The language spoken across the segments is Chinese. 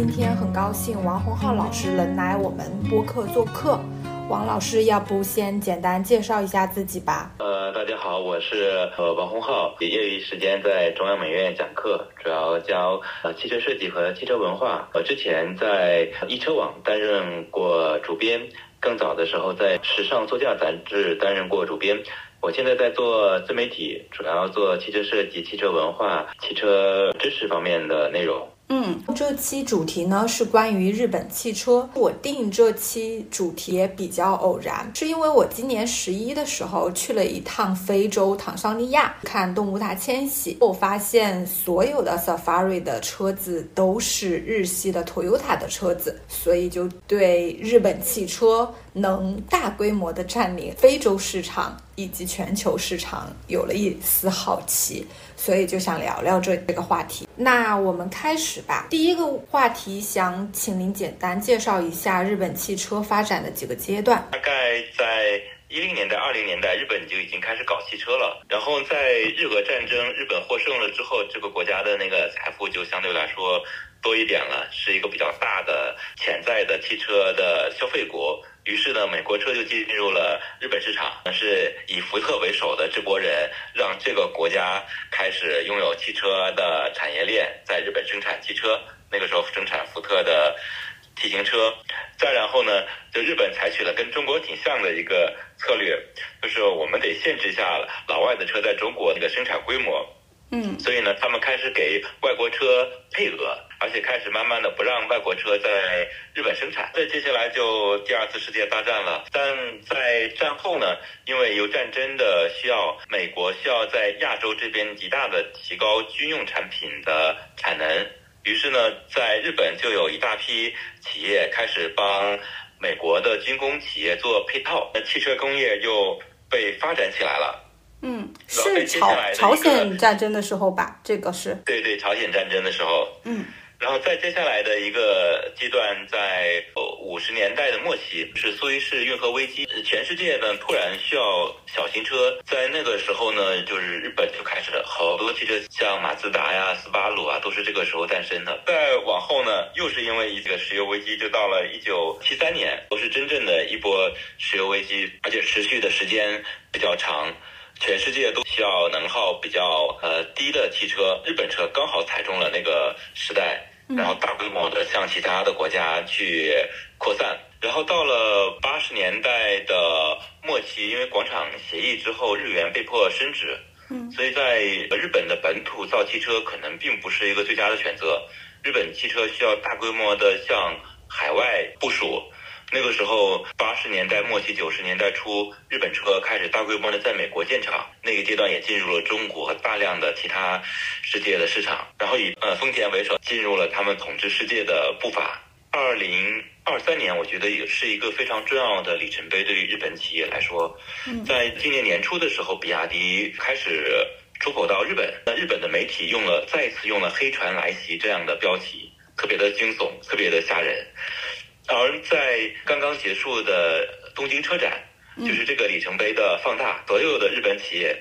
今天很高兴王洪浩老师能来我们播客做客。王老师，要不先简单介绍一下自己吧？呃，大家好，我是呃王洪浩，业余时间在中央美院讲课，主要教呃汽车设计和汽车文化。我之前在易车网担任过主编，更早的时候在时尚座驾杂志担任过主编。我现在在做自媒体，主要做汽车设计、汽车文化、汽车知识方面的内容。嗯，这期主题呢是关于日本汽车。我定这期主题也比较偶然，是因为我今年十一的时候去了一趟非洲坦桑尼亚看动物大迁徙，我发现所有的 Safari 的车子都是日系的 Toyota 的车子，所以就对日本汽车能大规模的占领非洲市场以及全球市场有了一丝好奇。所以就想聊聊这这个话题。那我们开始吧。第一个话题，想请您简单介绍一下日本汽车发展的几个阶段。大概在一零年代、二零年代，日本就已经开始搞汽车了。然后在日俄战争，日本获胜了之后，这个国家的那个财富就相对来说多一点了，是一个比较大的潜在的汽车的消费国。于是呢，美国车就进入了日本市场。是以福特为首的这波人，让这个国家开始拥有汽车的产业链，在日本生产汽车。那个时候生产福特的 T 型车。再然后呢，就日本采取了跟中国挺像的一个策略，就是我们得限制一下老外的车在中国那个生产规模。嗯，所以呢，他们开始给外国车配额，而且开始慢慢的不让外国车在日本生产。再接下来就第二次世界大战了，但在战后呢，因为有战争的需要，美国需要在亚洲这边极大的提高军用产品的产能，于是呢，在日本就有一大批企业开始帮美国的军工企业做配套，那汽车工业又被发展起来了。嗯，是朝朝鲜战争的时候吧？这个是对对，朝鲜战争的时候。嗯，然后在接下来的一个阶段，在五十年代的末期，是苏伊士运河危机，全世界呢突然需要小型车。在那个时候呢，就是日本好多汽车，像马自达呀、斯巴鲁啊，都是这个时候诞生的。再往后呢，又是因为一个石油危机，就到了一九七三年，都是真正的一波石油危机，而且持续的时间比较长。全世界都需要能耗比较呃低的汽车，日本车刚好踩中了那个时代，然后大规模的向其他的国家去扩散。然后到了八十年代的末期，因为广场协议之后，日元被迫升值，所以在日本的本土造汽车可能并不是一个最佳的选择。日本汽车需要大规模的向海外部署。那个时候，八十年代末期、九十年代初，日本车开始大规模的在美国建厂。那个阶段也进入了中国和大量的其他世界的市场。然后以呃丰田为首，进入了他们统治世界的步伐。二零二三年，我觉得也是一个非常重要的里程碑，对于日本企业来说。在今年年初的时候，比亚迪开始出口到日本。那日本的媒体用了再次用了“黑船来袭”这样的标题，特别的惊悚，特别的吓人。而在刚刚结束的东京车展，就是这个里程碑的放大，所有的日本企业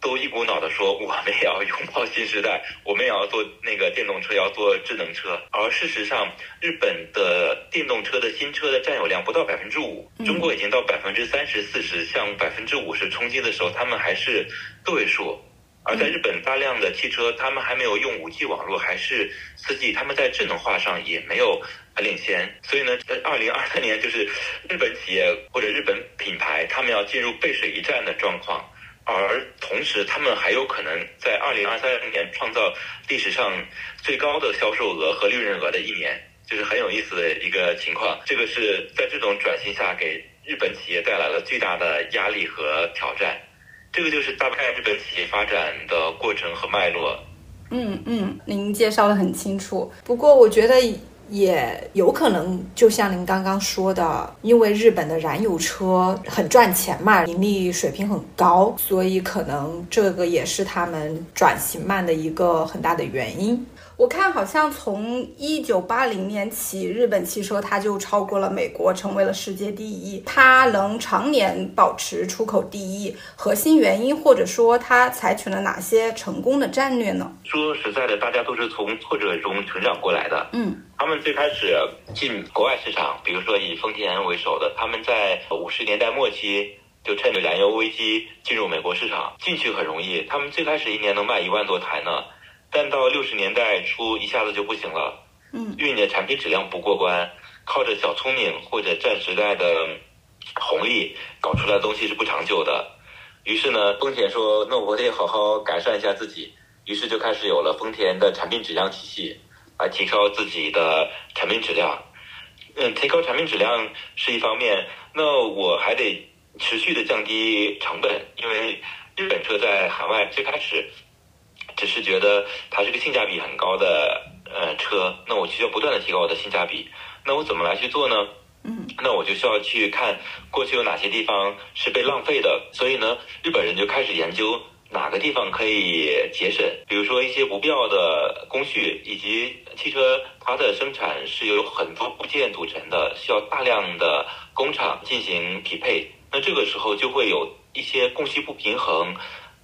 都一股脑的说，我们也要拥抱新时代，我们也要做那个电动车，要做智能车。而事实上，日本的电动车的新车的占有量不到百分之五，中国已经到百分之三十四十，向百分之五十冲击的时候，他们还是个位数。而在日本，大量的汽车他们还没有用五 G 网络，还是四 G，他们在智能化上也没有领先。所以呢，在二零二三年，就是日本企业或者日本品牌，他们要进入背水一战的状况。而同时，他们还有可能在二零二三年创造历史上最高的销售额和利润额的一年，就是很有意思的一个情况。这个是在这种转型下，给日本企业带来了巨大的压力和挑战。这个就是大概日本企业发展的过程和脉络。嗯嗯，您介绍的很清楚。不过我觉得也有可能，就像您刚刚说的，因为日本的燃油车很赚钱嘛，盈利水平很高，所以可能这个也是他们转型慢的一个很大的原因。我看好像从一九八零年起，日本汽车它就超过了美国，成为了世界第一。它能常年保持出口第一，核心原因或者说它采取了哪些成功的战略呢？说实在的，大家都是从挫折中成长过来的。嗯，他们最开始进国外市场，比如说以丰田为首的，他们在五十年代末期就趁着燃油危机进入美国市场，进去很容易，他们最开始一年能卖一万多台呢。但到六十年代初，一下子就不行了。嗯，因为你的产品质量不过关，靠着小聪明或者占时代的红利搞出来的东西是不长久的。于是呢，丰田说：“那我得好好改善一下自己。”于是就开始有了丰田的产品质量体系，来提高自己的产品质量。嗯，提高产品质量是一方面，那我还得持续的降低成本，因为日本车在海外最开始。只是觉得它是个性价比很高的呃车，那我需要不断的提高我的性价比。那我怎么来去做呢？嗯，那我就需要去看过去有哪些地方是被浪费的。所以呢，日本人就开始研究哪个地方可以节省，比如说一些不必要的工序，以及汽车它的生产是由很多部件组成的，需要大量的工厂进行匹配。那这个时候就会有一些供需不平衡。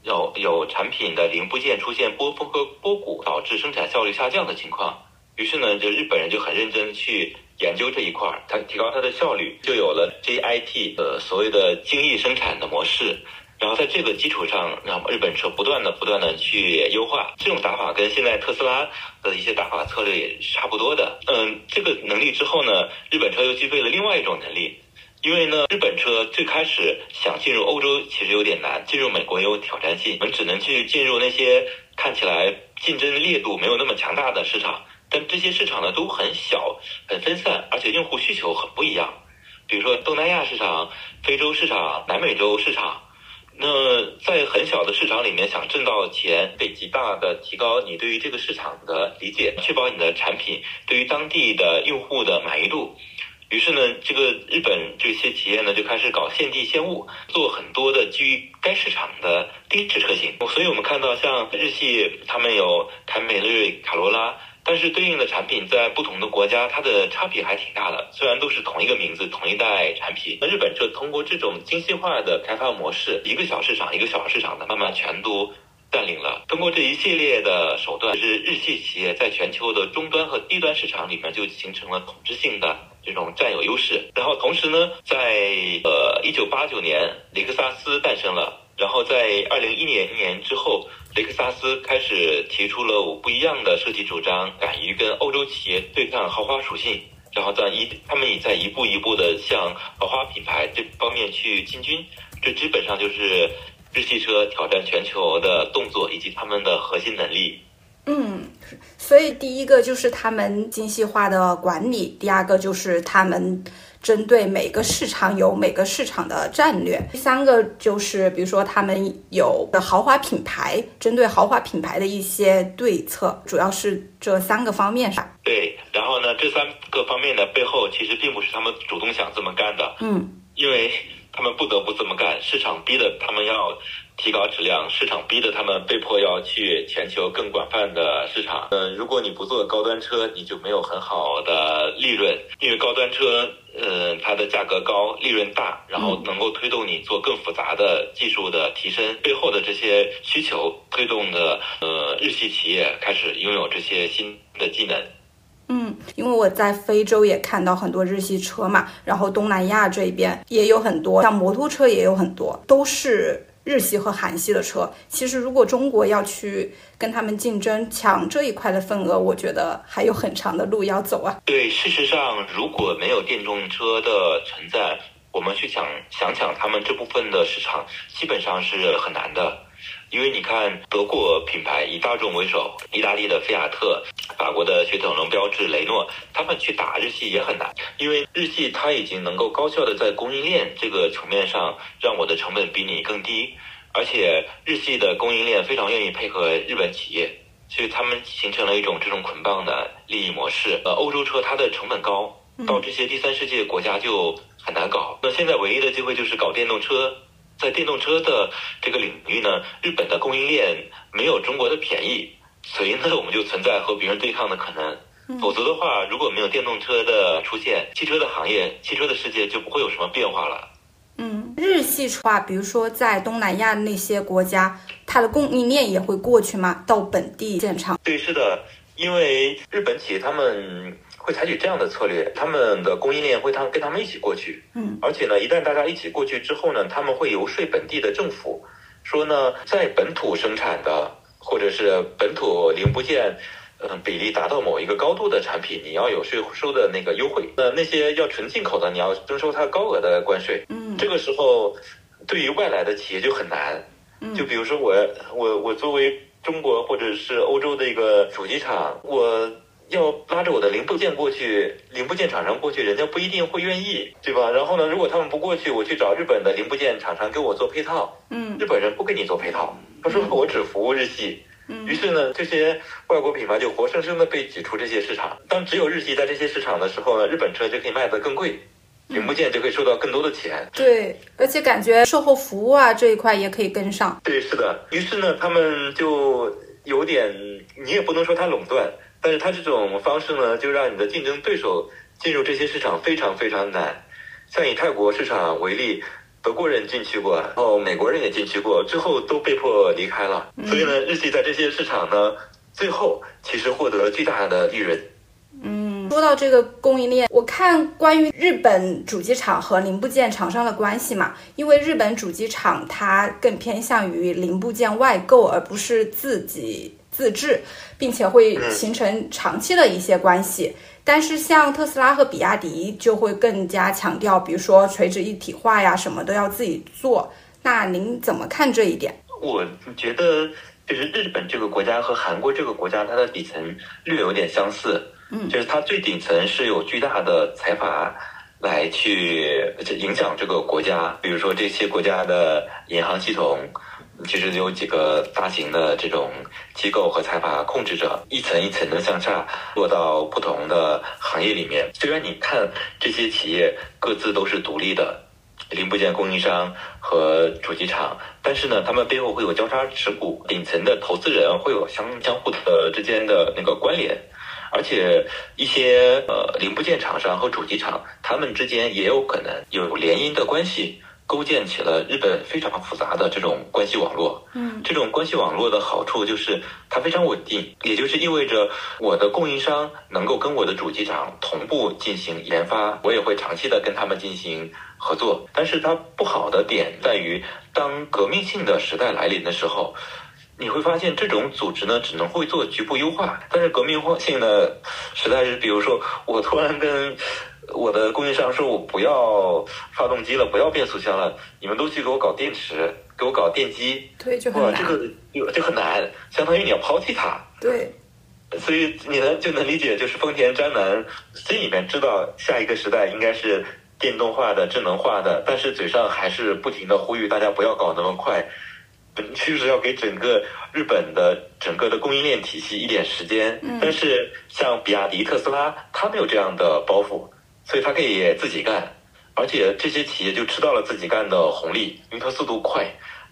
有有产品的零部件出现波峰和波谷，导致生产效率下降的情况。于是呢，就日本人就很认真去研究这一块儿，它提高它的效率，就有了 JIT 呃所谓的精益生产的模式。然后在这个基础上，让日本车不断的不断的去优化。这种打法跟现在特斯拉的一些打法策略也差不多的。嗯，这个能力之后呢，日本车又具备了另外一种能力。因为呢，日本车最开始想进入欧洲其实有点难，进入美国也有挑战性，我们只能去进入那些看起来竞争烈度没有那么强大的市场，但这些市场呢都很小、很分散，而且用户需求很不一样。比如说东南亚市场、非洲市场、南美洲市场，那在很小的市场里面想挣到钱，得极大的提高你对于这个市场的理解，确保你的产品对于当地的用户的满意度。于是呢，这个日本这些企业呢就开始搞现地现物，做很多的基于该市场的定制车型。所以我们看到，像日系他们有凯美瑞、卡罗拉，但是对应的产品在不同的国家，它的差别还挺大的。虽然都是同一个名字、同一代产品，那日本就通过这种精细化的开发模式，一个小市场一个小市场的慢慢全都占领了。通过这一系列的手段，是日系企业在全球的终端和低端市场里面就形成了统治性的。这种占有优势，然后同时呢，在呃一九八九年，雷克萨斯诞生了，然后在二零一零年之后，雷克萨斯开始提出了不一样的设计主张，敢于跟欧洲企业对抗豪华属性，然后在一他们也在一步一步的向豪华品牌这方面去进军，这基本上就是日系车挑战全球的动作以及他们的核心能力。嗯，所以第一个就是他们精细化的管理，第二个就是他们针对每个市场有每个市场的战略，第三个就是比如说他们有的豪华品牌，针对豪华品牌的一些对策，主要是这三个方面上。对，然后呢，这三个方面的背后其实并不是他们主动想这么干的，嗯，因为他们不得不这么干，市场逼的他们要。提高质量，市场逼得他们被迫要去全球更广泛的市场。嗯，如果你不做高端车，你就没有很好的利润，因为高端车，呃，它的价格高，利润大，然后能够推动你做更复杂的技术的提升。背后的这些需求推动的，呃，日系企业开始拥有这些新的技能。嗯，因为我在非洲也看到很多日系车嘛，然后东南亚这边也有很多，像摩托车也有很多，都是。日系和韩系的车，其实如果中国要去跟他们竞争抢这一块的份额，我觉得还有很长的路要走啊。对，事实上，如果没有电动车的存在，我们去抢想抢他们这部分的市场，基本上是很难的。因为你看，德国品牌以大众为首，意大利的菲亚特，法国的雪铁龙、标致、雷诺，他们去打日系也很难，因为日系它已经能够高效的在供应链这个层面上让我的成本比你更低，而且日系的供应链非常愿意配合日本企业，所以他们形成了一种这种捆绑的利益模式。呃，欧洲车它的成本高，到这些第三世界国家就很难搞。那现在唯一的机会就是搞电动车。在电动车的这个领域呢，日本的供应链没有中国的便宜，所以呢，我们就存在和别人对抗的可能。否则的话，如果没有电动车的出现，汽车的行业、汽车的世界就不会有什么变化了。嗯，日系话，比如说在东南亚那些国家，它的供应链也会过去吗？到本地建厂？对，是的，因为日本企业他们会采取这样的策略，他们的供应链会他跟他们一起过去。嗯，而且呢，一旦大家一起过去之后呢，他们会游说本地的政府，说呢，在本土生产的或者是本土零部件。嗯，比例达到某一个高度的产品，你要有税收的那个优惠。那那些要纯进口的，你要征收它高额的关税。嗯，这个时候对于外来的企业就很难。嗯，就比如说我我我作为中国或者是欧洲的一个主机厂，我要拉着我的零部件过去，零部件厂商过去，人家不一定会愿意，对吧？然后呢，如果他们不过去，我去找日本的零部件厂商给我做配套。嗯，日本人不给你做配套，他说我只服务日系。于是呢，这些外国品牌就活生生的被挤出这些市场。当只有日系在这些市场的时候呢，日本车就可以卖得更贵，零部件就可以收到更多的钱。对，而且感觉售后服务啊这一块也可以跟上。对，是的。于是呢，他们就有点，你也不能说他垄断，但是它这种方式呢，就让你的竞争对手进入这些市场非常非常难。像以泰国市场为例。德国人进去过，然后美国人也进去过，最后都被迫离开了。所以呢，日系在这些市场呢，最后其实获得了巨大的利润。嗯，说到这个供应链，我看关于日本主机厂和零部件厂商的关系嘛，因为日本主机厂它更偏向于零部件外购，而不是自己自制，并且会形成长期的一些关系。但是像特斯拉和比亚迪就会更加强调，比如说垂直一体化呀，什么都要自己做。那您怎么看这一点？我觉得就是日本这个国家和韩国这个国家，它的底层略有点相似。嗯，就是它最顶层是有巨大的财阀来去影响这个国家，比如说这些国家的银行系统。其实有几个大型的这种机构和财阀控制着，一层一层的向下落到不同的行业里面。虽然你看这些企业各自都是独立的零部件供应商和主机厂，但是呢，他们背后会有交叉持股，顶层的投资人会有相相互的之间的那个关联，而且一些呃零部件厂商和主机厂，他们之间也有可能有联姻的关系。构建起了日本非常复杂的这种关系网络。嗯，这种关系网络的好处就是它非常稳定，也就是意味着我的供应商能够跟我的主机厂同步进行研发，我也会长期的跟他们进行合作。但是它不好的点在于，当革命性的时代来临的时候，你会发现这种组织呢只能会做局部优化。但是革命性的时代是，比如说我突然跟。我的供应商说：“我不要发动机了，不要变速箱了，你们都去给我搞电池，给我搞电机。”对，就很难。这个就很难，相当于你要抛弃它。对。所以你能就能理解，就是丰田章男心里面知道下一个时代应该是电动化的、智能化的，但是嘴上还是不停的呼吁大家不要搞那么快，就是要给整个日本的整个的供应链体系一点时间。嗯。但是像比亚迪、特斯拉，他没有这样的包袱。所以他可以自己干，而且这些企业就吃到了自己干的红利，因为它速度快。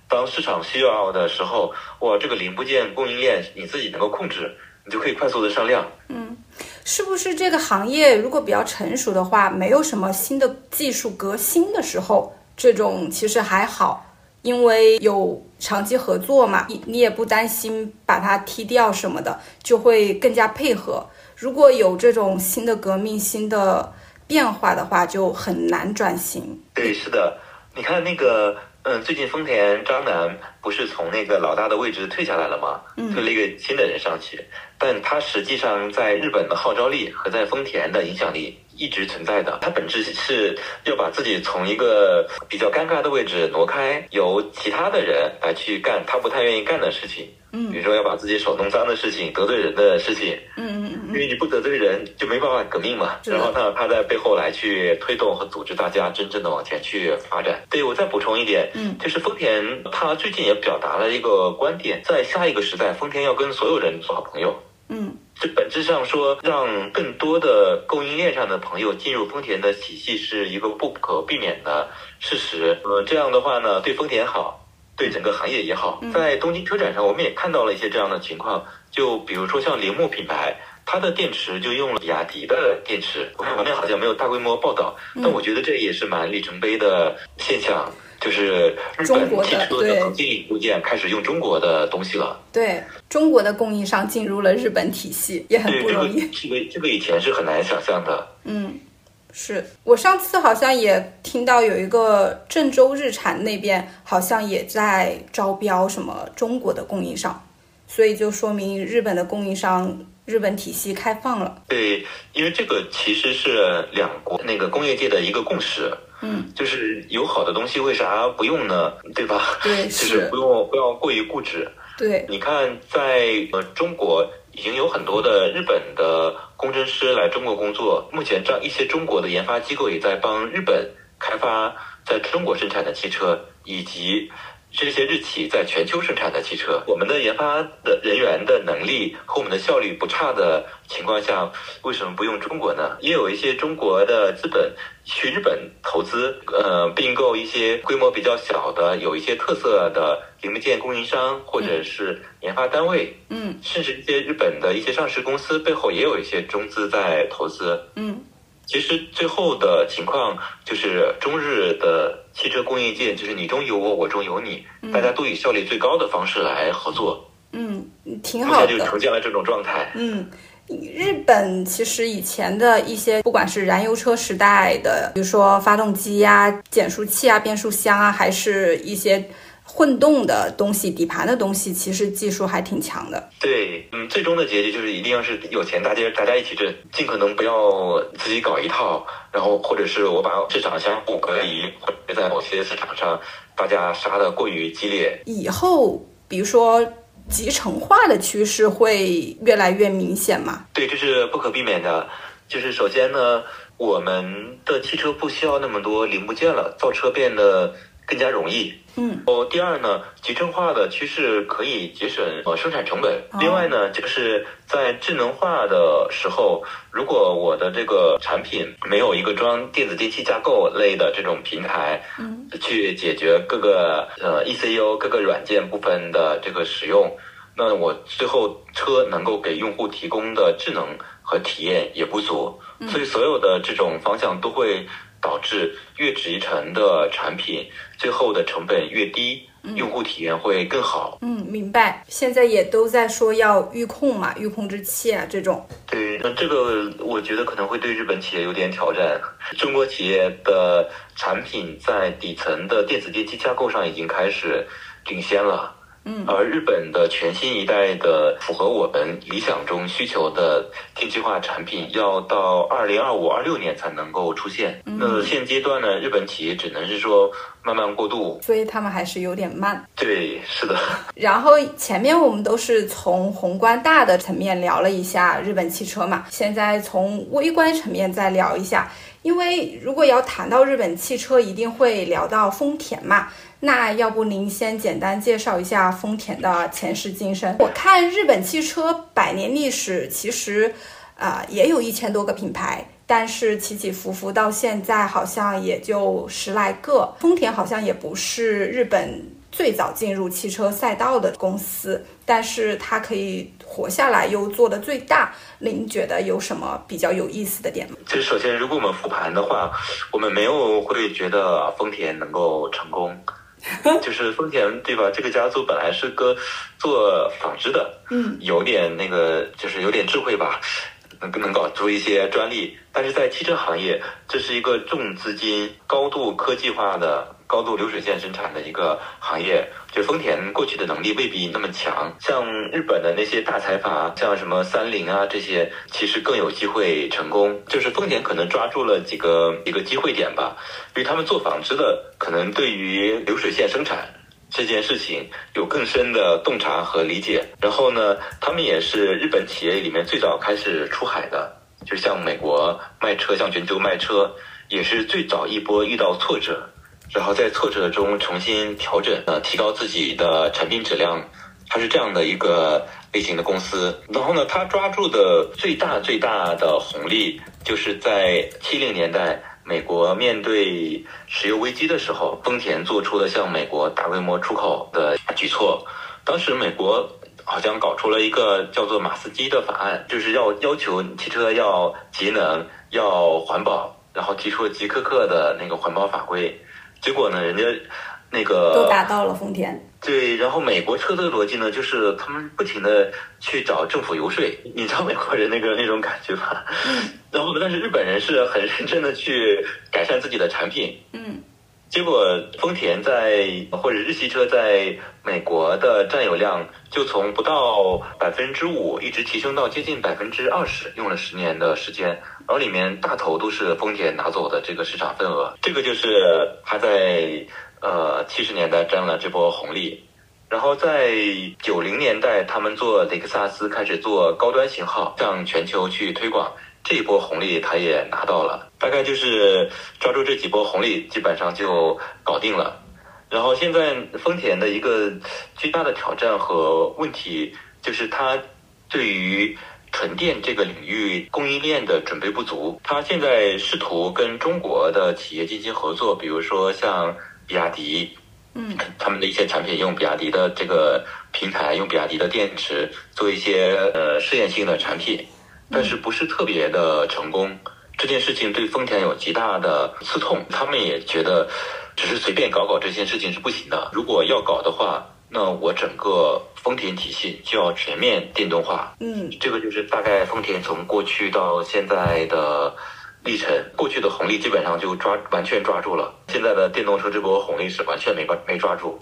当市场需要的时候，哇，这个零部件供应链你自己能够控制，你就可以快速的上量。嗯，是不是这个行业如果比较成熟的话，没有什么新的技术革新的时候，这种其实还好，因为有长期合作嘛，你你也不担心把它踢掉什么的，就会更加配合。如果有这种新的革命、新的。变化的话就很难转型。对，是的，你看那个，嗯，最近丰田章男不是从那个老大的位置退下来了吗？推了一个新的人上去，但他实际上在日本的号召力和在丰田的影响力一直存在的。他本质是要把自己从一个比较尴尬的位置挪开，由其他的人来去干他不太愿意干的事情。嗯，比如说要把自己手弄脏的事情、得罪人的事情，嗯嗯嗯，因为你不得罪人，就没办法革命嘛。然后呢，他在背后来去推动和组织大家真正的往前去发展。对我再补充一点，嗯，就是丰田他最近也表达了一个观点，在下一个时代，丰田要跟所有人做好朋友。嗯，这本质上说，让更多的供应链上的朋友进入丰田的体系是一个不可避免的事实。呃，这样的话呢，对丰田好。对整个行业也好，在东京车展上，我们也看到了一些这样的情况。就比如说像铃木品牌，它的电池就用了比亚迪的电池。我看国内好像没有大规模报道，但我觉得这也是蛮里程碑的现象，就是日中国的本汽车的核心零部件开始用中国的东西了。对中国的供应商进入了日本体系，也很不容易。这个这个以前是很难想象的。嗯，是我上次好像也听到有一个郑州日产那边好像也在招标什么中国的供应商，所以就说明日本的供应商日本体系开放了。对，因为这个其实是两国那个工业界的一个共识，嗯，就是有好的东西为啥不用呢？对吧？对 就是是不用不要过于固执。对，你看，在呃中国已经有很多的日本的工程师来中国工作，目前这一些中国的研发机构也在帮日本开发在中国生产的汽车，以及这些日企在全球生产的汽车。我们的研发的人员的能力和我们的效率不差的情况下，为什么不用中国呢？也有一些中国的资本去日本投资，呃，并购一些规模比较小的、有一些特色的零部件供应商或者是研发单位，嗯甚至一些日本的一些上市公司背后也有一些中资在投资。嗯其实最后的情况就是中日的汽车工业界，就是你中有我，我中有你，大家都以效率最高的方式来合作，嗯，挺好目前就的。呈现了这种状态。嗯，日本其实以前的一些，不管是燃油车时代的，比如说发动机呀、减速器啊、变速箱啊，还是一些混动的东西、底盘的东西，其实技术还挺强的。对，嗯，最终的结局就是一定要是有钱，大家大家一起挣，尽可能不要自己搞一套，然后或者是我把市场相互隔离，或者在某些市场上大家杀的过于激烈。以后，比如说集成化的趋势会越来越明显嘛？对，这是不可避免的。就是首先呢，我们的汽车不需要那么多零部件了，造车变得更加容易。嗯。哦，第二呢，集成化的趋势可以节省呃生产成本。哦。另外呢，就是在智能化的时候，如果我的这个产品没有一个装电子电器架构类的这种平台，嗯，去解决各个呃 ECU 各个软件部分的这个使用，那我最后车能够给用户提供的智能和体验也不足，所以所有的这种方向都会导致越集成的产品最后的成本越低，用户体验会更好。嗯，明白。现在也都在说要预控嘛，预控制器啊这种。对，那这个我觉得可能会对日本企业有点挑战。中国企业的产品在底层的电子电器架构上已经开始领先了。嗯而日本的全新一代的符合我们理想中需求的电气化产品，要到二零二五、二六年才能够出现。那现阶段呢，日本企业只能是说慢慢过渡。所以他们还是有点慢。对，是的，然后前面我们都是从宏观大的层面聊了一下日本汽车嘛，现在从微观层面再聊一下。因为如果要谈到日本汽车，一定会聊到丰田嘛。那要不您先简单介绍一下丰田的前世今生？我看日本汽车百年历史，其实啊、也有一千多个品牌，但是起起伏伏到现在好像也就十来个。丰田好像也不是日本最早进入汽车赛道的公司，但是它可以活下来又做的最大。您觉得有什么比较有意思的点吗？就是首先，如果我们复盘的话，我们没有会觉得丰田能够成功。就是丰田对吧？这个家族本来是个做纺织的，嗯，有点那个，就是有点智慧吧，能能搞出一些专利。但是在汽车行业，这是一个重资金、高度科技化的、高度流水线生产的一个行业。就丰田过去的能力未必那么强，像日本的那些大财阀，像什么三菱啊这些，其实更有机会成功。就是丰田可能抓住了几个一个机会点吧，因为他们做纺织的，可能对于流水线生产这件事情有更深的洞察和理解。然后呢，他们也是日本企业里面最早开始出海的，就像美国卖车，向全球卖车，也是最早一波遇到挫折。然后在挫折中重新调整，呃，提高自己的产品质量，它是这样的一个类型的公司。然后呢，它抓住的最大最大的红利，就是在七零年代，美国面对石油危机的时候，丰田做出了向美国大规模出口的举措。当时美国好像搞出了一个叫做马斯基的法案，就是要要求汽车要节能、要环保，然后提出了极苛刻的那个环保法规。结果呢，人家那个都达到了丰田。对，然后美国车的逻辑呢，就是他们不停的去找政府游说，你知道美国人那个那种感觉吧？嗯。然后，但是日本人是很认真的去改善自己的产品。嗯。结果，丰田在或者日系车在美国的占有量就从不到百分之五一直提升到接近百分之二十，用了十年的时间，然后里面大头都是丰田拿走的这个市场份额。这个就是他在呃七十年代占了这波红利，然后在九零年代，他们做雷克萨斯开始做高端型号，向全球去推广。这一波红利他也拿到了，大概就是抓住这几波红利，基本上就搞定了。然后现在丰田的一个巨大的挑战和问题，就是它对于纯电这个领域供应链的准备不足。它现在试图跟中国的企业进行合作，比如说像比亚迪，嗯，他们的一些产品用比亚迪的这个平台，用比亚迪的电池做一些呃试验性的产品。但是不是特别的成功，这件事情对丰田有极大的刺痛。他们也觉得，只是随便搞搞这件事情是不行的。如果要搞的话，那我整个丰田体系就要全面电动化。嗯，这个就是大概丰田从过去到现在的历程。过去的红利基本上就抓完全抓住了，现在的电动车这波红利是完全没抓没抓住。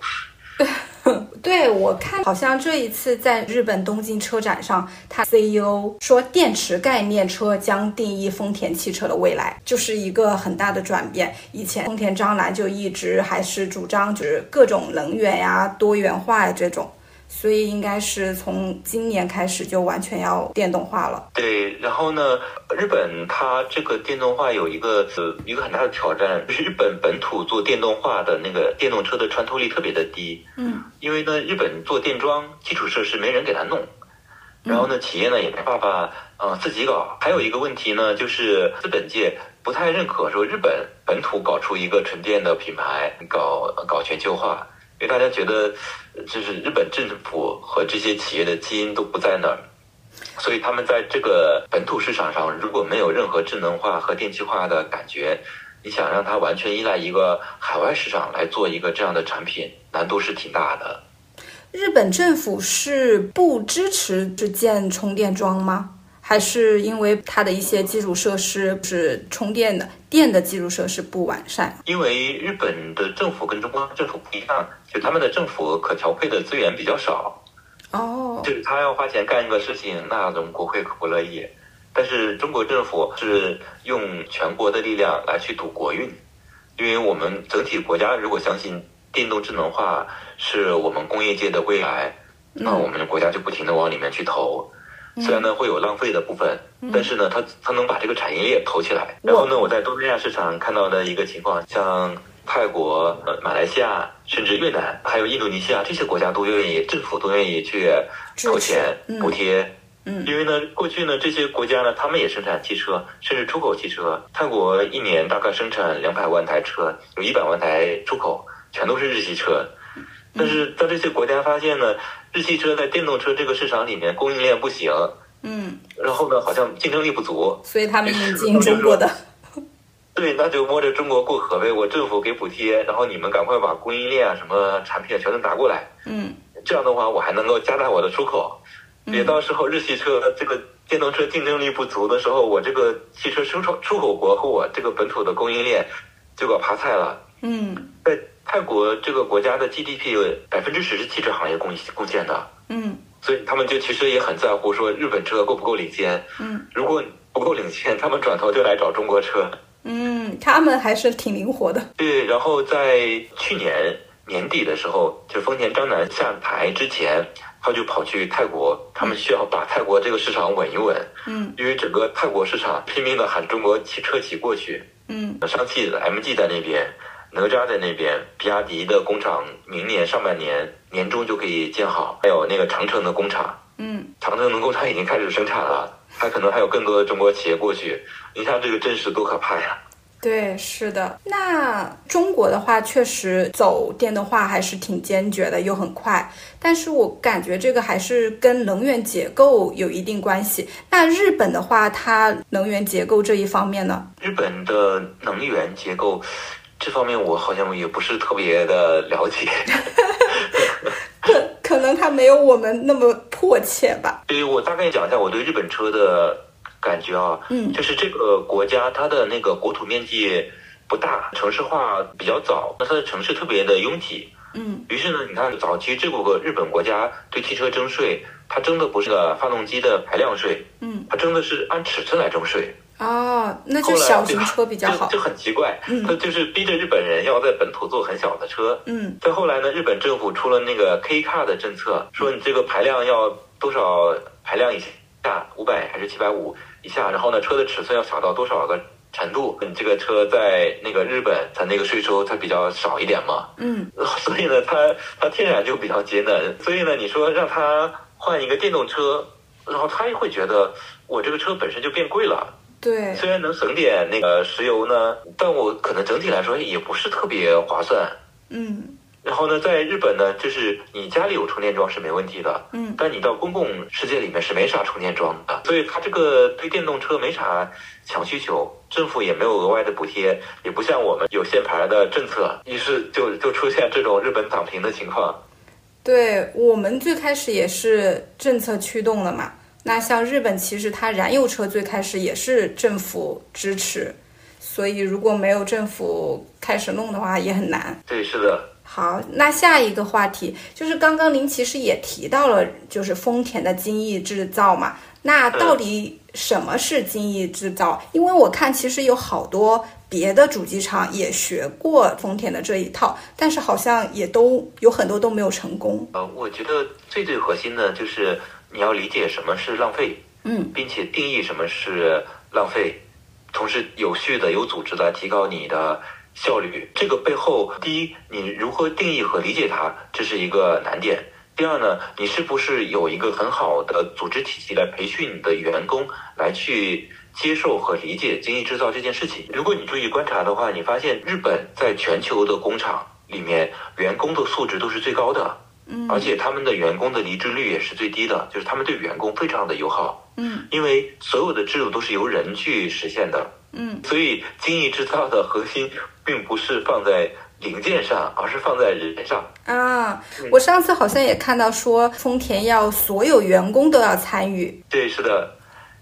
对，我看好像这一次在日本东京车展上，他 CEO 说电池概念车将定义丰田汽车的未来，就是一个很大的转变。以前丰田章男就一直还是主张就是各种能源呀、多元化呀这种。所以应该是从今年开始就完全要电动化了。对，然后呢，日本它这个电动化有一个呃一个很大的挑战，就是日本本土做电动化的那个电动车的穿透力特别的低。嗯，因为呢，日本做电桩基础设施没人给他弄，然后呢，企业呢也没办法呃自己搞。还有一个问题呢，就是资本界不太认可说日本本土搞出一个纯电的品牌，搞搞全球化。因为大家觉得，就是日本政府和这些企业的基因都不在那儿，所以他们在这个本土市场上如果没有任何智能化和电气化的感觉，你想让它完全依赖一个海外市场来做一个这样的产品，难度是挺大的。日本政府是不支持建充电桩吗？还是因为它的一些基础设施是充电的电的基础设施不完善？因为日本的政府跟中国政府不一样，就他们的政府可调配的资源比较少。哦，就是他要花钱干一个事情，那我们国会可不乐意。但是中国政府是用全国的力量来去赌国运，因为我们整体国家如果相信电动智能化是我们工业界的未来，那我们国家就不停的往里面去投。虽然呢会有浪费的部分，但是呢，它它能把这个产业链投起来。然后呢，我在东南亚市场看到的一个情况，像泰国、呃马来西亚，甚至越南，还有印度尼西亚这些国家都愿意，政府都愿意去投钱补贴。嗯，因为呢，过去呢这些国家呢，他们也生产汽车，甚至出口汽车。泰国一年大概生产两百万台车，有一百万台出口，全都是日系车。但是在这些国家发现呢。日系车在电动车这个市场里面供应链不行，嗯，然后呢，好像竞争力不足，所以他们引进中国的，对，那就摸着中国过河呗。我政府给补贴，然后你们赶快把供应链啊、什么产品全都拿过来，嗯，这样的话我还能够加大我的出口，别到时候日系车这个电动车竞争力不足的时候，我这个汽车出口出口国和我这个本土的供应链就搞趴菜了，嗯，在。泰国这个国家的 GDP 有百分之十是汽车行业贡贡献的，嗯，所以他们就其实也很在乎说日本车够不够领先，嗯，如果不够领先，他们转头就来找中国车，嗯，他们还是挺灵活的。对，然后在去年年底的时候，就丰田章男下台之前，他就跑去泰国，他们需要把泰国这个市场稳一稳，嗯，因为整个泰国市场拼命的喊中国汽车企过去，嗯，上汽的 MG 在那边。哪吒在那边，比亚迪的工厂明年上半年年中就可以建好，还有那个长城的工厂，嗯，长城的工厂已经开始生产了，还可能还有更多的中国企业过去。你像这个阵势多可怕呀！对，是的。那中国的话，确实走电动化还是挺坚决的，又很快。但是我感觉这个还是跟能源结构有一定关系。那日本的话，它能源结构这一方面呢？日本的能源结构这方面，我好像也不是特别的了解。可可能它没有我们那么迫切吧。对，我大概讲一下我对日本车的感觉啊，嗯，就是这个国家它的那个国土面积不大，城市化比较早，那它的城市特别的拥挤，嗯，于是呢，你看早期这个日本国家对汽车征税，它征的不是个发动机的排量税，嗯，它征的是按尺寸来征税。哦，那就小型车比较好，就很奇怪，他就是逼着日本人要在本土做很小的车。嗯，再后来呢，日本政府出了那个 K car 的政策，说你这个排量要多少排量以下，五百还是七百五以下，然后呢，车的尺寸要小到多少个程度，你这个车在那个日本，它那个税收它比较少一点嘛。嗯，所以呢，它它天然就比较节能，所以呢，你说让他换一个电动车，然后他也会觉得我这个车本身就变贵了。对，虽然能省点那个石油呢，但我可能整体来说也不是特别划算。嗯，然后呢，在日本呢，就是你家里有充电桩是没问题的，嗯，但你到公共世界里面是没啥充电桩的，所以它这个对电动车没啥强需求，政府也没有额外的补贴，也不像我们有限牌的政策，于是就就出现这种日本躺平的情况。对我们最开始也是政策驱动的嘛。那像日本，其实它燃油车最开始也是政府支持，所以如果没有政府开始弄的话，也很难。对，是的。好，那下一个话题就是刚刚您其实也提到了，就是丰田的精益制造嘛。那到底什么是精益制造？因为我看其实有好多别的主机厂也学过丰田的这一套，但是好像也都有很多都没有成功。呃，我觉得最最核心的就是。你要理解什么是浪费，嗯，并且定义什么是浪费，同时有序的、有组织的提高你的效率。这个背后，第一，你如何定义和理解它，这是一个难点。第二呢，你是不是有一个很好的组织体系来培训你的员工，来去接受和理解精益制造这件事情？如果你注意观察的话，你发现日本在全球的工厂里面，员工的素质都是最高的。而且他们的员工的离职率也是最低的，就是他们对员工非常的友好。嗯，因为所有的制度都是由人去实现的。嗯，所以精益制造的核心并不是放在零件上，而是放在人上。啊，我上次好像也看到说，丰田要所有员工都要参与。对，是的。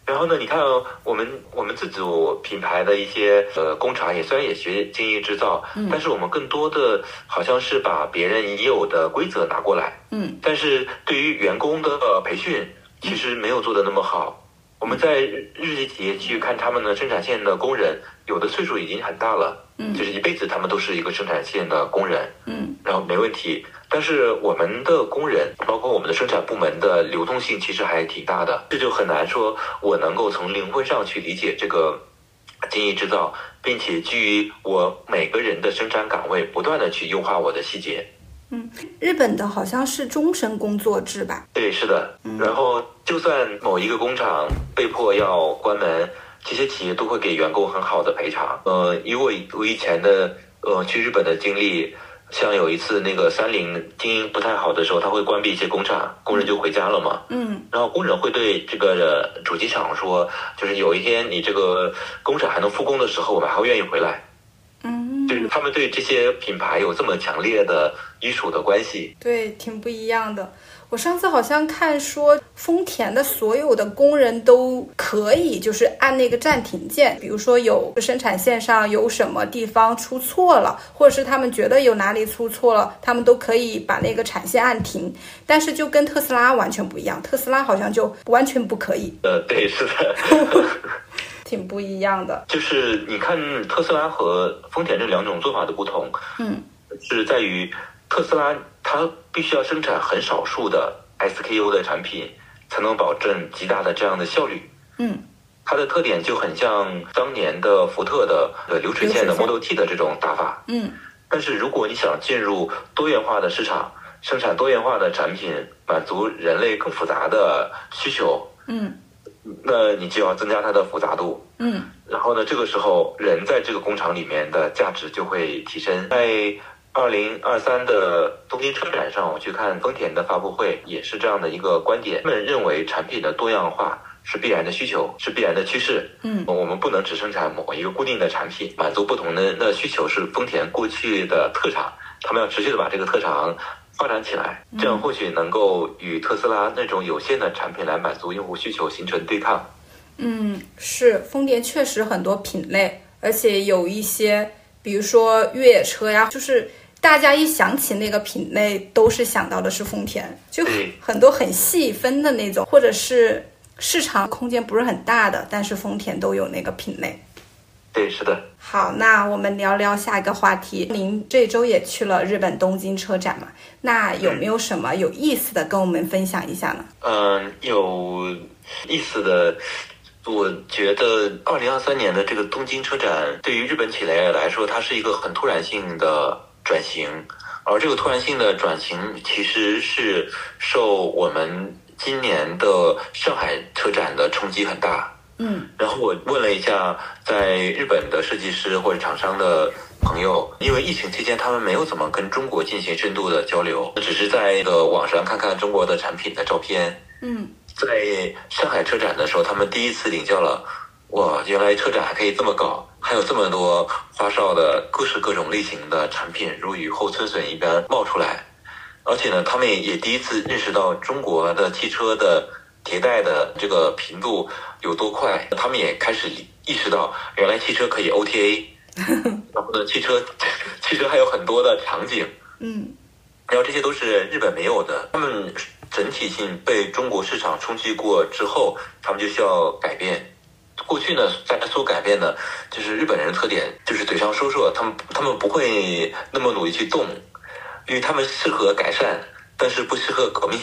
然后呢？你看，我们我们自主品牌的一些呃工厂，也虽然也学精益制造，嗯但是我们更多的好像是把别人已有的规则拿过来，嗯，但是对于员工的培训，其实没有做的那么好。我们在日系企业去看他们的生产线的工人，有的岁数已经很大了，嗯，就是一辈子他们都是一个生产线的工人，嗯，然后没问题。但是我们的工人，包括我们的生产部门的流动性其实还挺大的，这就很难说我能够从灵魂上去理解这个精益制造，并且基于我每个人的生产岗位，不断的去优化我的细节。嗯，日本的好像是终身工作制吧？对，是的。然后就算某一个工厂被迫要关门，这些企业都会给员工很好的赔偿。呃，以我我以前的呃去日本的经历。像有一次那个三菱经营不太好的时候，他会关闭一些工厂，工人就回家了嘛。嗯，然后工人会对这个主机厂说，就是有一天你这个工厂还能复工的时候，我们还会愿意回来。嗯，就是他们对这些品牌有这么强烈的依属的关系。对，挺不一样的。我上次好像看说，丰田的所有的工人都可以，就是按那个暂停键，比如说有生产线上有什么地方出错了，或者是他们觉得有哪里出错了，他们都可以把那个产线按停。但是就跟特斯拉完全不一样，特斯拉好像就完全不可以。呃，对，是的 挺不一样的。就是你看特斯拉和丰田这两种做法的不同，嗯，是在于。特斯拉它必须要生产很少数的 SKU 的产品，才能保证极大的这样的效率。嗯，它的特点就很像当年的福特的呃流水线的 Model T 的这种打法。嗯，但是如果你想进入多元化的市场，生产多元化的产品，满足人类更复杂的需求，嗯，那你就要增加它的复杂度。嗯然后呢，这个时候人在这个工厂里面的价值就会提升。在二零二三的东京车展上，我去看丰田的发布会，也是这样的一个观点。他们认为产品的多样化是必然的需求，是必然的趋势。嗯我们不能只生产某一个固定的产品，满足不同的的需求是丰田过去的特长，他们要持续的把这个特长发展起来，这样或许能够与特斯拉那种有限的产品来满足用户需求形成对抗。嗯，是丰田确实很多品类，而且有一些，比如说越野车呀，就是大家一想起那个品类，都是想到的是丰田，就很多很细分的那种，或者是市场空间不是很大的，但是丰田都有那个品类。对，是的。好，那我们聊聊下一个话题。您这周也去了日本东京车展嘛？那有没有什么有意思的跟我们分享一下呢？嗯，有意思的。我觉得二零二三年的这个东京车展，对于日本企业来说，它是一个很突然性的转型，而这个突然性的转型其实是受我们今年的上海车展的冲击很大。嗯然后我问了一下在日本的设计师或者厂商的朋友，因为疫情期间他们没有怎么跟中国进行深度的交流，只是在那个网上看看中国的产品的照片。嗯在上海车展的时候，他们第一次领教了，哇，原来车展还可以这么搞，还有这么多花哨的各式各种类型的产品如雨后春笋一般冒出来，而且呢，他们也也第一次认识到中国的汽车的迭代的这个频度有多快，他们也开始意识到，原来汽车可以 OTA，然后呢，汽车汽车还有很多的场景，嗯。然后这些都是日本没有的，他们整体性被中国市场冲击过之后，他们就需要改变。过去呢，大家所改变的，就是日本人的特点，就是嘴上说说，他们他们不会那么努力去动，因为他们适合改善，但是不适合革命。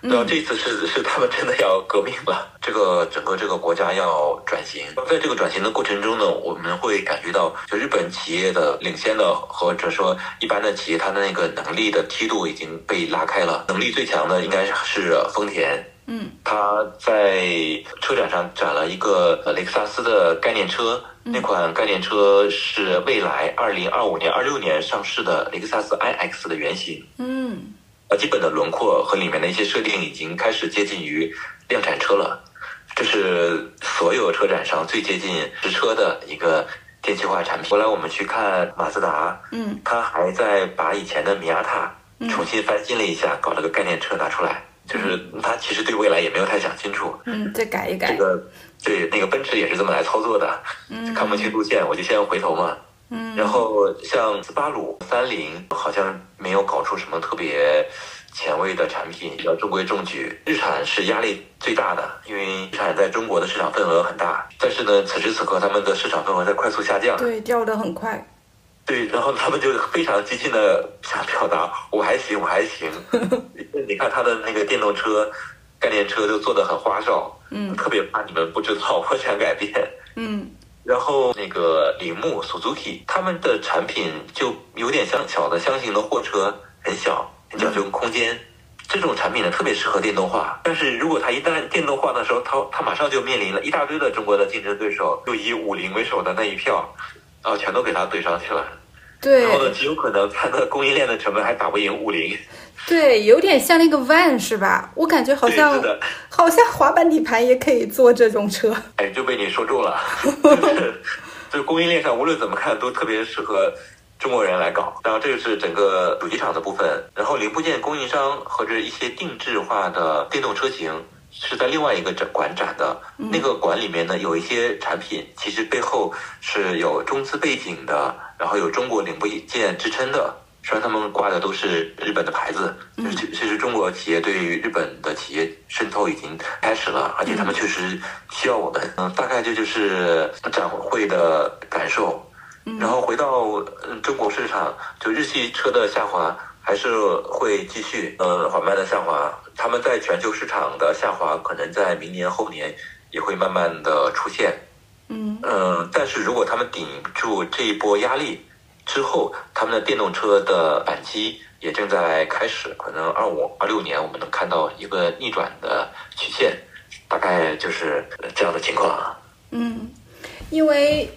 然后这次是是他们真的要革命了，这个整个这个国家要转型，在这个转型的过程中呢，我们会感觉到，就日本企业的领先的或者说一般的企业，它的那个能力的梯度已经被拉开了，能力最强的应该是丰田。嗯。他在车展上展了一个呃雷克萨斯的概念车，那款概念车是未来二零二五年、二六年上市的雷克萨斯 iX 的原型。嗯呃，基本的轮廓和里面的一些设定已经开始接近于量产车了，这是所有车展上最接近实车的一个电气化产品。后来我们去看马自达，嗯它还在把以前的米亚塔嗯重新翻新了一下，搞了个概念车拿出来。就是他其实对未来也没有太想清楚，嗯，再改一改。这个对那个奔驰也是这么来操作的，嗯看不清路线我就先回头嘛。嗯然后像斯巴鲁、三菱好像没有搞出什么特别前卫的产品，比较中规中矩。日产是压力最大的，因为日产在中国的市场份额很大，但是呢，此时此刻他们的市场份额在快速下降。对，掉得很快。对，然后他们就非常激进的想表达我还行，我还行。你看他的那个电动车、概念车都做的很花哨，嗯特别怕你们不知道，我想改变。嗯然后那个铃木 Suzuki 他们的产品就有点像小的箱型的货车，很小，很讲究空间。这种产品呢，特别适合电动化。但是如果它一旦电动化的时候，它它马上就面临了一大堆的中国的竞争对手，就以五菱为首的那一票，啊，全都给它怼上去了。对然后呢，极有可能它的供应链的成本还打不赢五菱。对，有点像那个 van 是吧？我感觉好像好像滑板底盘也可以做这种车。哎，就被你说中了，就是就是供应链上无论怎么看都特别适合中国人来搞。然后这个是整个主机厂的部分，然后零部件供应商和这一些定制化的电动车型是在另外一个展馆展的。那个馆里面呢，有一些产品其实背后是有中资背景的，然后有中国零部件支撑的。虽然他们挂的都是日本的牌子，就是其其实中国企业对于日本的企业渗透已经开始了，而且他们确实需要我们。嗯，大概这就是展会的感受。然后回到嗯中国市场，就日系车的下滑还是会继续，呃，缓慢的下滑。他们在全球市场的下滑，可能在明年后年也会慢慢的出现。嗯嗯，但是如果他们顶住这一波压力之后，他们的电动车的反击也正在开始，可能二五、二六年我们能看到一个逆转的曲线。大概就是这样的情况啊。嗯，因为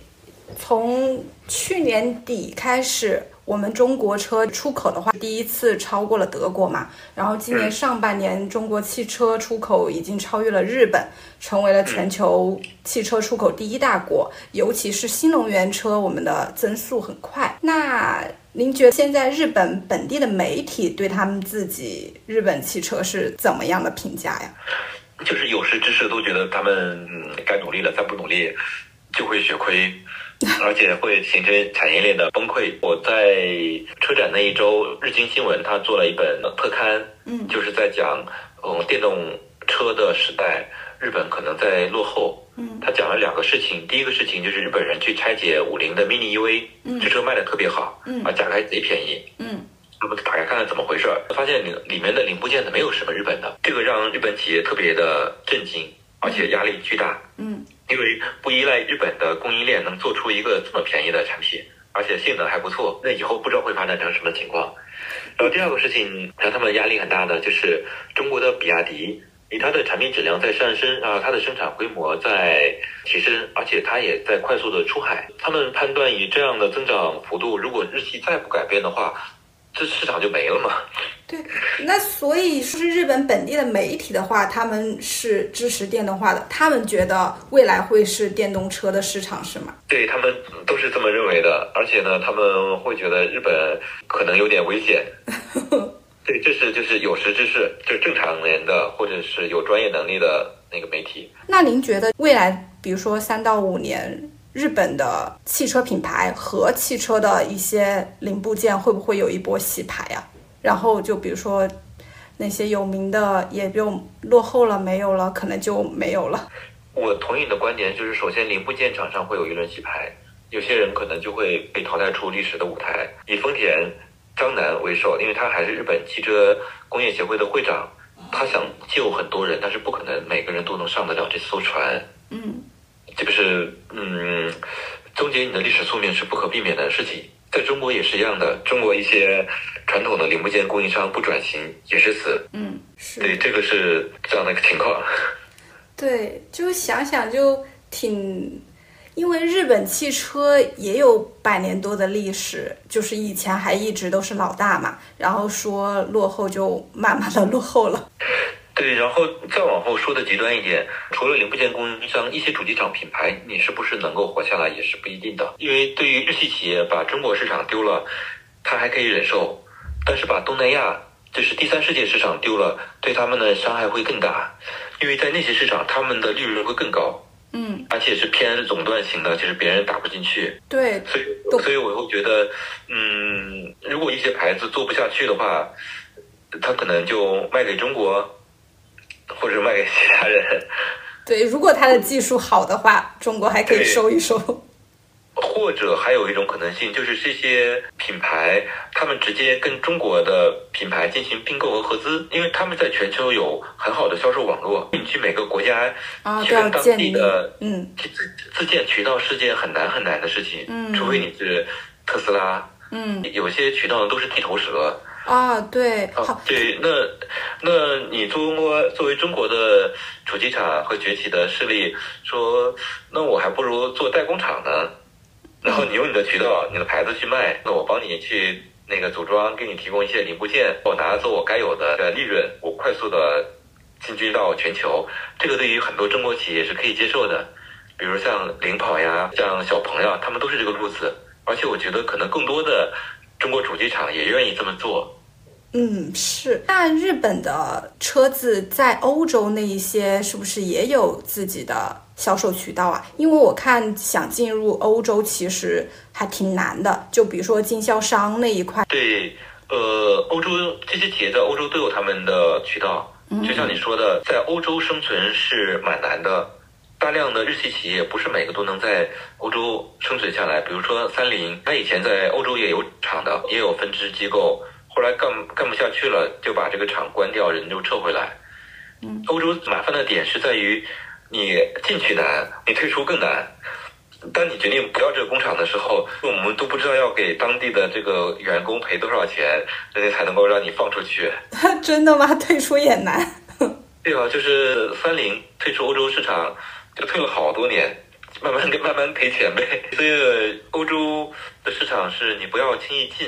从去年底开始。我们中国车出口的话，第一次超过了德国嘛。然后今年上半年，中国汽车出口已经超越了日本，成为了全球汽车出口第一大国。尤其是新能源车，我们的增速很快。那您觉得现在日本本地的媒体对他们自己日本汽车是怎么样的评价呀？就是有识之士都觉得他们该努力了，再不努力就会血亏。而且会形成产业链的崩溃。我在车展那一周，日经新闻他做了一本特刊，嗯，就是在讲，嗯，电动车的时代，日本可能在落后。嗯，他讲了两个事情，第一个事情就是日本人去拆解五菱的 mini EV，嗯，这车卖的特别好，嗯，啊，价格还贼便宜，嗯，那么打开看看怎么回事儿，发现里里面的零部件呢没有什么日本的，这个让日本企业特别的震惊，而且压力巨大，嗯。因为不依赖日本的供应链，能做出一个这么便宜的产品，而且性能还不错，那以后不知道会发展成什么情况。然后第二个事情让他们压力很大的就是中国的比亚迪，以它的产品质量在上升啊，它的生产规模在提升，而且它也在快速的出海。他们判断以这样的增长幅度，如果日系再不改变的话。这市场就没了嘛？对，那所以说是日本本地的媒体的话，他们是支持电动化的，他们觉得未来会是电动车的市场，是吗？对他们都是这么认为的，而且呢，他们会觉得日本可能有点危险。对，这是就是有识之士，就是正常人的或者是有专业能力的那个媒体。那您觉得未来，比如说三到五年？日本的汽车品牌和汽车的一些零部件会不会有一波洗牌啊？然后就比如说那些有名的也就落后了，没有了，可能就没有了。我同意你的观点，就是首先零部件厂商会有一轮洗牌，有些人可能就会被淘汰出历史的舞台。以丰田张楠为首，因为他还是日本汽车工业协会的会长，他想救很多人，但是不可能每个人都能上得了这艘船。嗯。这个是嗯，终结你的历史宿命是不可避免的事情，在中国也是一样的。中国一些传统的零部件供应商不转型也是死。嗯，是对，这个是这样的一个情况。对，就想想就挺，因为日本汽车也有百年多的历史，就是以前还一直都是老大嘛，然后说落后就慢慢的落后了。对，然后再往后说的极端一点，除了零部件供应商，一些主机厂品牌，你是不是能够活下来也是不一定的。因为对于日系企业，把中国市场丢了，他还可以忍受；但是把东南亚，就是第三世界市场丢了，对他们的伤害会更大。因为在那些市场，他们的利润会更高，嗯，而且是偏垄断型的，就是别人打不进去。对，所以所以我会觉得，嗯，如果一些牌子做不下去的话，他可能就卖给中国。或者卖给其他人，对，如果他的技术好的话，中国还可以收一收。或者还有一种可能性，就是这些品牌他们直接跟中国的品牌进行并购和合资，因为他们在全球有很好的销售网络。你去每个国家去跟当地的嗯自自建渠道是件很难很难的事情，嗯，除非你是特斯拉，嗯，有些渠道都是地头蛇。啊，对，好，对，那，那你中国作为中国的主机厂和崛起的势力，说，那我还不如做代工厂呢，然后你用你的渠道、你的牌子去卖，那我帮你去那个组装，给你提供一些零部件，我拿走我该有的利润，我快速的进军到全球，这个对于很多中国企业是可以接受的，比如像领跑呀，像小鹏呀，他们都是这个路子，而且我觉得可能更多的。中国主机厂也愿意这么做，嗯，是。那日本的车子在欧洲那一些是不是也有自己的销售渠道啊？因为我看想进入欧洲其实还挺难的，就比如说经销商那一块。对，呃，欧洲这些企业在欧洲都有他们的渠道，就像你说的，在欧洲生存是蛮难的。大量的日系企业不是每个都能在欧洲生存下来，比如说三菱，它以前在欧洲也有厂的，也有分支机构，后来干干不下去了，就把这个厂关掉，人就撤回来。嗯，欧洲麻烦的点是在于，你进去难，你退出更难。当你决定不要这个工厂的时候，我们都不知道要给当地的这个员工赔多少钱，人家才能够让你放出去。真的吗？退出也难。对啊，就是三菱退出欧洲市场，就退了好多年，慢慢 慢慢赔钱呗。所以欧洲的市场是你不要轻易进，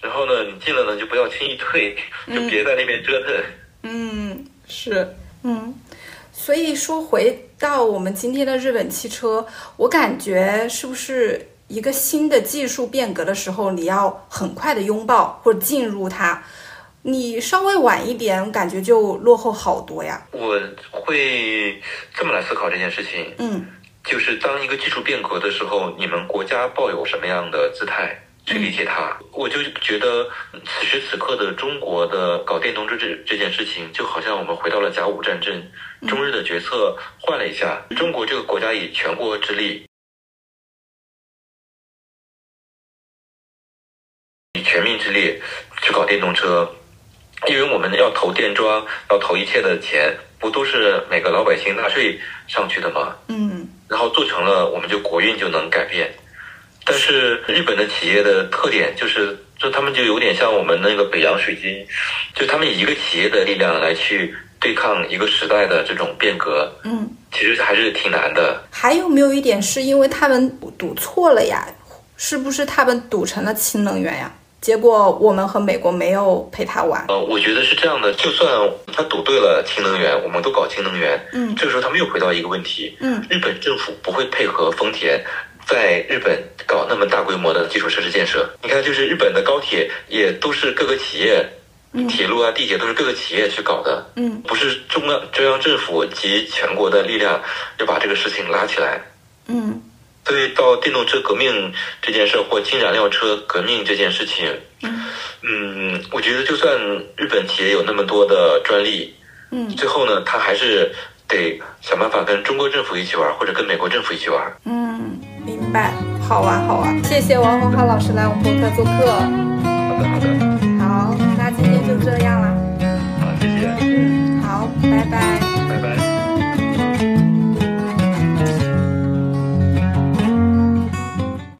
然后呢，你进了呢就不要轻易退，就别在那边折腾。嗯，是，嗯。所以说，回到我们今天的日本汽车，我感觉是不是一个新的技术变革的时候，你要很快的拥抱或者进入它。你稍微晚一点，感觉就落后好多呀。我会这么来思考这件事情，嗯，就是当一个技术变革的时候，你们国家抱有什么样的姿态去理解它？我就觉得此时此刻的中国的搞电动车这这件事情，就好像我们回到了甲午战争，中日的决策换了一下，中国这个国家以全国之力，以全民之力去搞电动车。因为我们要投电桩，要投一切的钱，不都是每个老百姓纳税上去的吗？嗯。然后做成了，我们就国运就能改变。但是日本的企业的特点就是，就他们就有点像我们那个北洋水军，就他们以一个企业的力量来去对抗一个时代的这种变革。嗯。其实还是挺难的。还有没有一点是因为他们赌错了呀？是不是他们赌成了氢能源呀？结果我们和美国没有陪他玩。呃，我觉得是这样的，就算他赌对了氢能源，我们都搞氢能源。嗯，这个时候他们又回到一个问题。嗯，日本政府不会配合丰田在日本搞那么大规模的基础设施建设。你看，就是日本的高铁也都是各个企业，铁路啊、地铁都是各个企业去搞的。嗯，不是中央中央政府及全国的力量要把这个事情拉起来。嗯。对，到电动车革命这件事或氢燃料车革命这件事情，嗯，我觉得就算日本企业有那么多的专利，嗯，最后呢，他还是得想办法跟中国政府一起玩，或者跟美国政府一起玩。嗯，明白，好啊，好啊，谢谢王洪浩老师来我们博客做客。好的，好的。好，那今天就这样了。好，谢谢。嗯，好，拜拜。